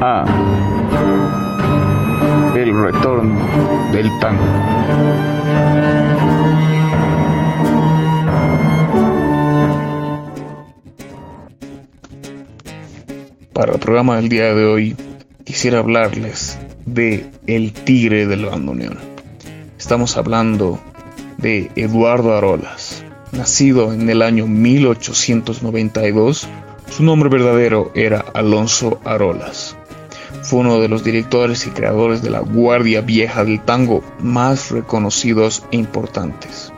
A El Retorno del Tango. Para el programa del día de hoy quisiera hablarles de El Tigre del Bandoneón. Estamos hablando de Eduardo Arolas, nacido en el año 1892 su nombre verdadero era Alonso Arolas. Fue uno de los directores y creadores de la Guardia Vieja del Tango más reconocidos e importantes.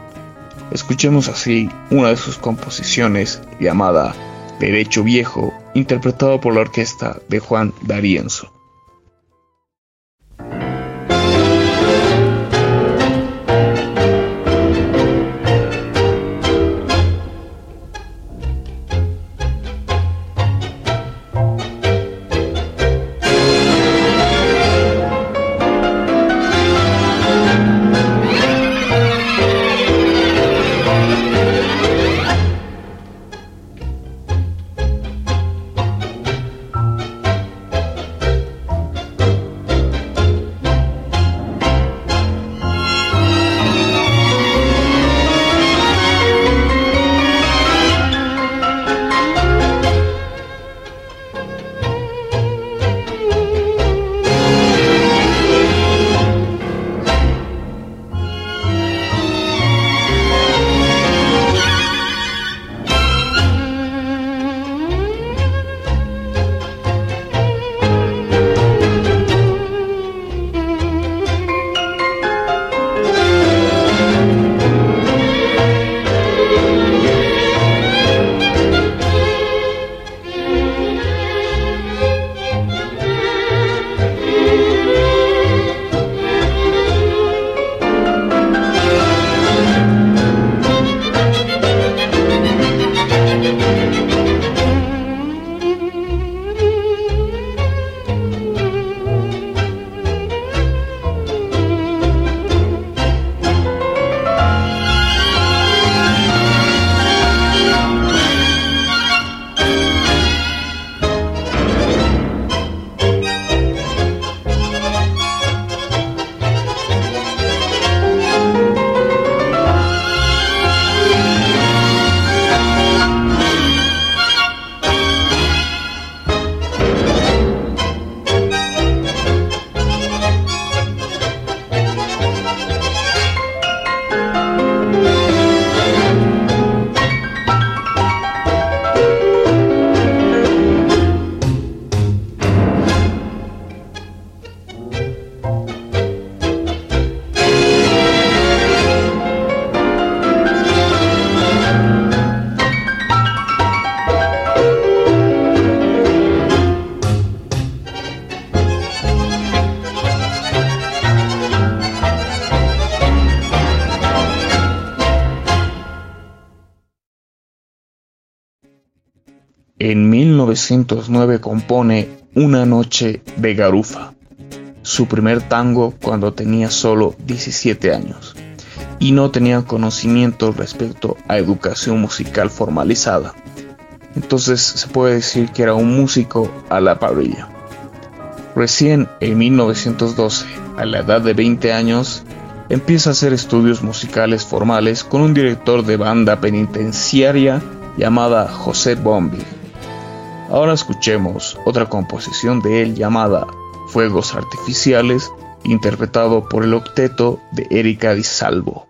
Escuchemos así una de sus composiciones llamada Derecho Viejo, interpretado por la orquesta de Juan D'Arienzo. 1909 compone Una noche de garufa, su primer tango cuando tenía solo 17 años y no tenía conocimiento respecto a educación musical formalizada. Entonces se puede decir que era un músico a la parrilla. Recién en 1912, a la edad de 20 años, empieza a hacer estudios musicales formales con un director de banda penitenciaria llamada José Bombi. Ahora escuchemos otra composición de él llamada Fuegos Artificiales, interpretado por el octeto de Erika Di Salvo.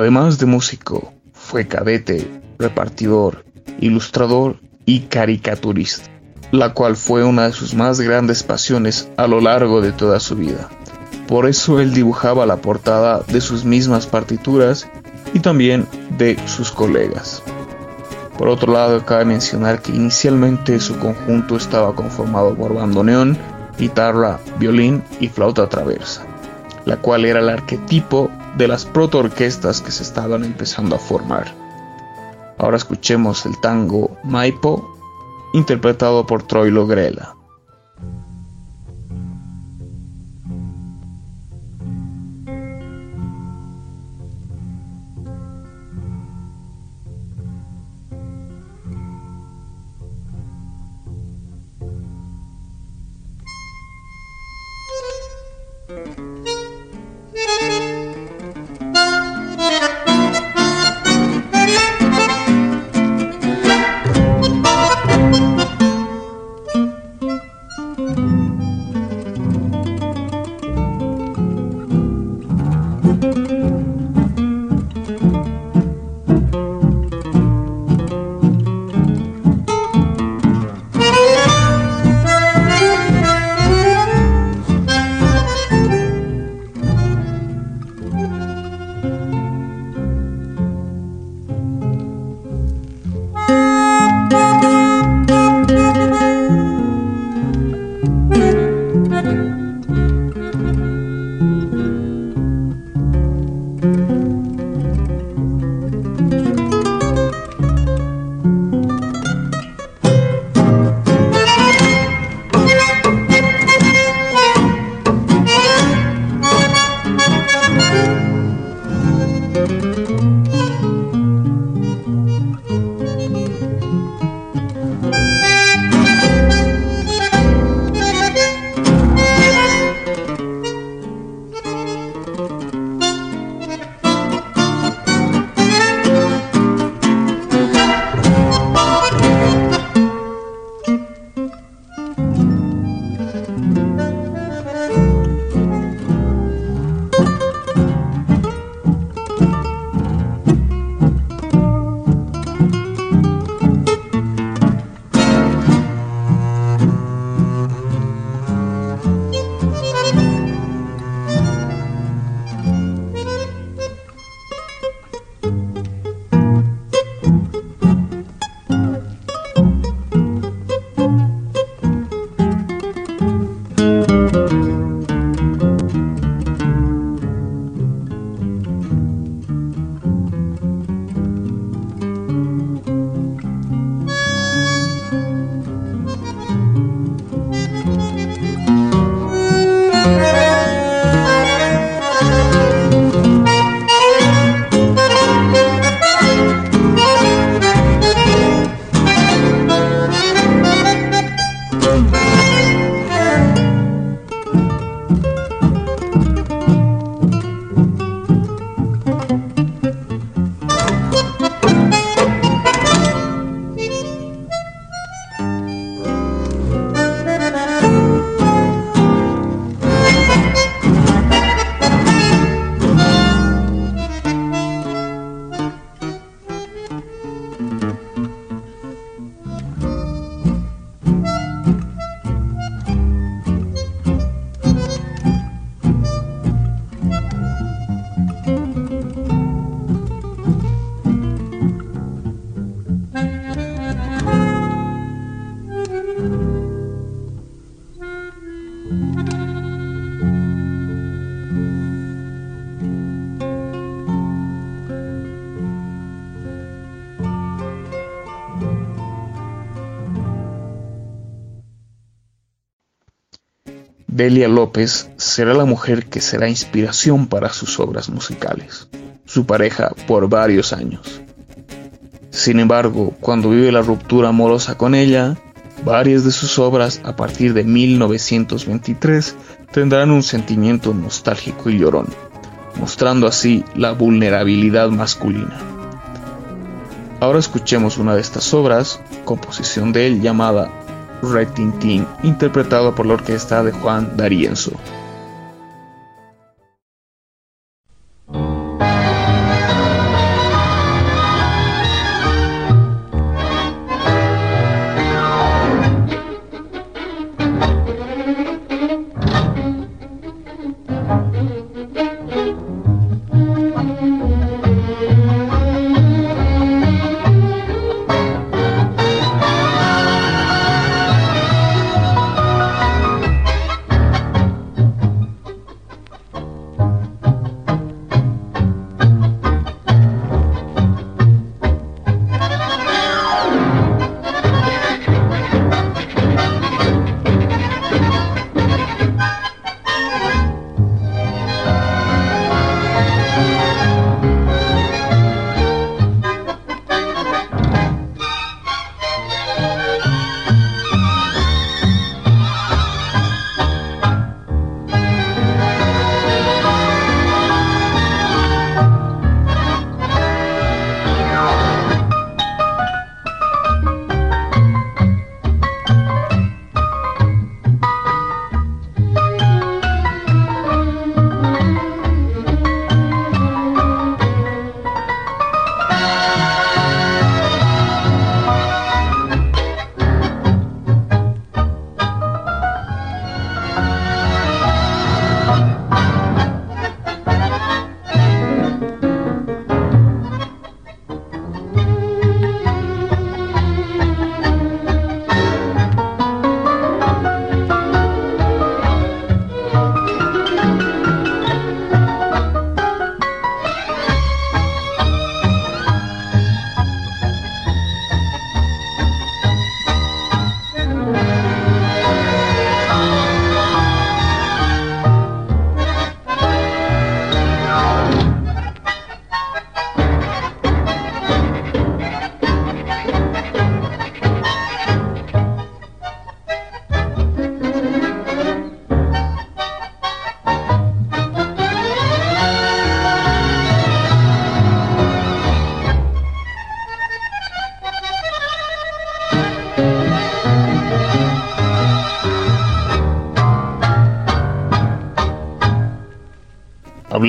Además de músico, fue cadete, repartidor, ilustrador y caricaturista, la cual fue una de sus más grandes pasiones a lo largo de toda su vida. Por eso él dibujaba la portada de sus mismas partituras y también de sus colegas. Por otro lado, cabe mencionar que inicialmente su conjunto estaba conformado por bandoneón, guitarra, violín y flauta traversa, la cual era el arquetipo de las protoorquestas que se estaban empezando a formar. Ahora escuchemos el tango Maipo, interpretado por Troilo Grela. Delia López será la mujer que será inspiración para sus obras musicales, su pareja por varios años. Sin embargo, cuando vive la ruptura amorosa con ella, varias de sus obras a partir de 1923 tendrán un sentimiento nostálgico y llorón, mostrando así la vulnerabilidad masculina. Ahora escuchemos una de estas obras, composición de él llamada Red Tintín, interpretado por la orquesta de Juan D'Arienzo.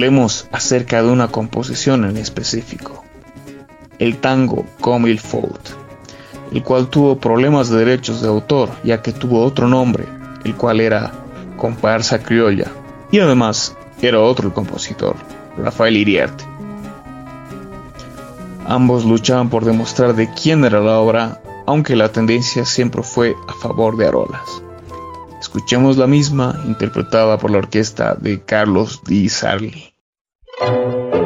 Hablemos acerca de una composición en específico, el tango Comme il faut, el cual tuvo problemas de derechos de autor ya que tuvo otro nombre, el cual era comparsa criolla, y además era otro el compositor, Rafael Iriarte. Ambos luchaban por demostrar de quién era la obra, aunque la tendencia siempre fue a favor de Arolas. Escuchemos la misma interpretada por la orquesta de Carlos Di Sarli. Thank you.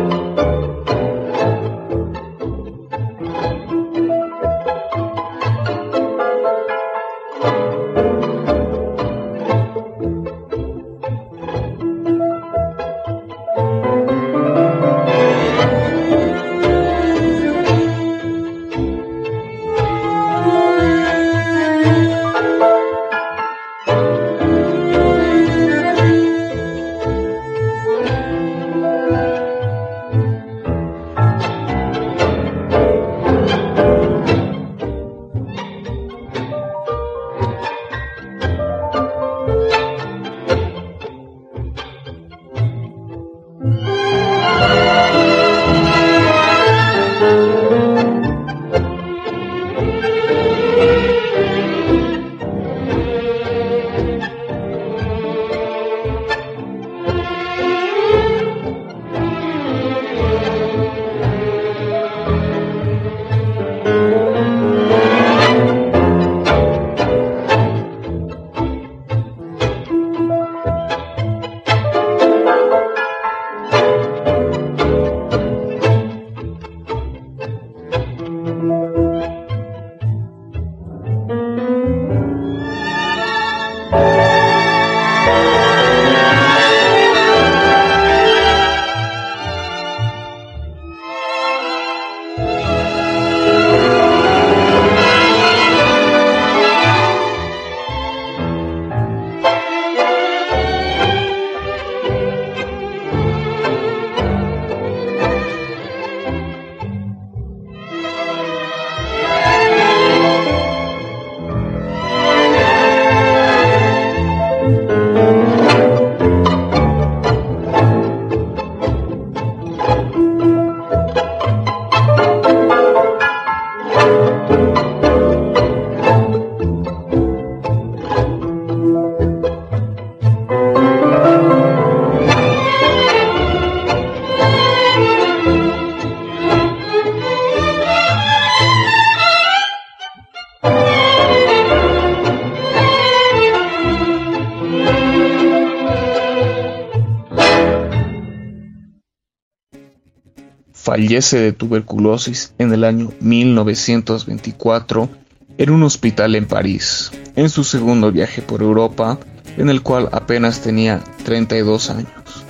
Fallece de tuberculosis en el año 1924 en un hospital en París, en su segundo viaje por Europa, en el cual apenas tenía 32 años.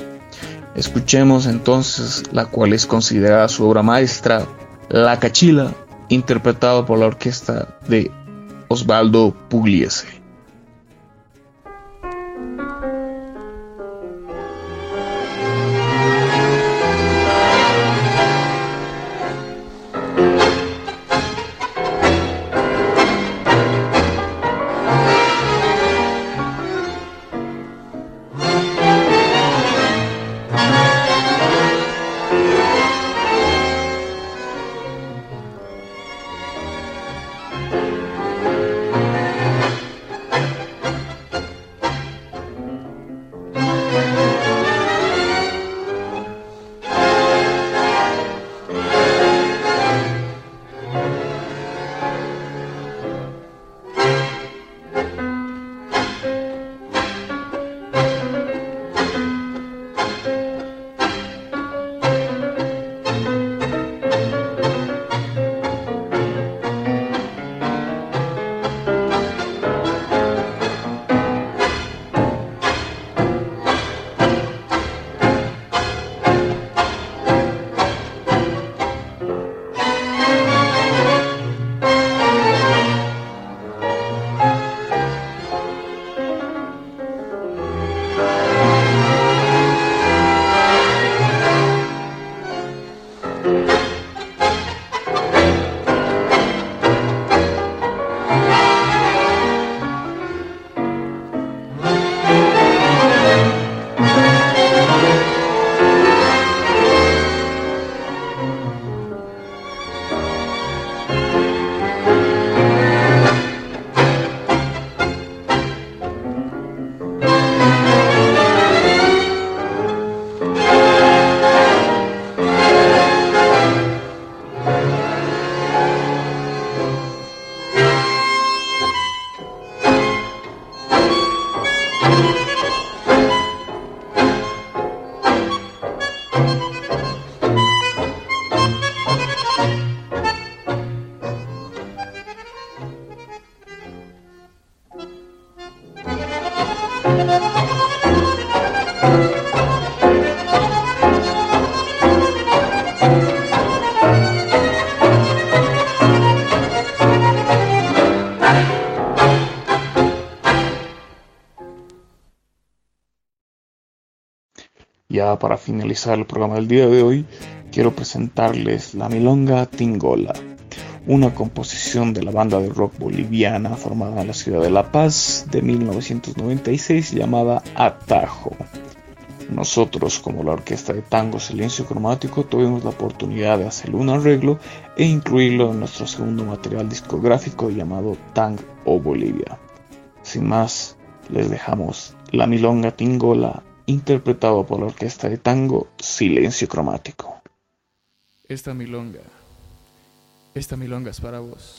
Escuchemos entonces la cual es considerada su obra maestra, La Cachila, interpretado por la orquesta de Osvaldo Pugliese. Ya para finalizar el programa del día de hoy, quiero presentarles La Milonga Tingola, una composición de la banda de rock boliviana formada en la ciudad de La Paz de 1996 llamada Atajo. Nosotros, como la orquesta de tango Silencio Cromático, tuvimos la oportunidad de hacer un arreglo e incluirlo en nuestro segundo material discográfico llamado Tang o Bolivia. Sin más, les dejamos La Milonga Tingola, interpretado por la orquesta de tango Silencio Cromático. Esta milonga, esta milonga es para vos.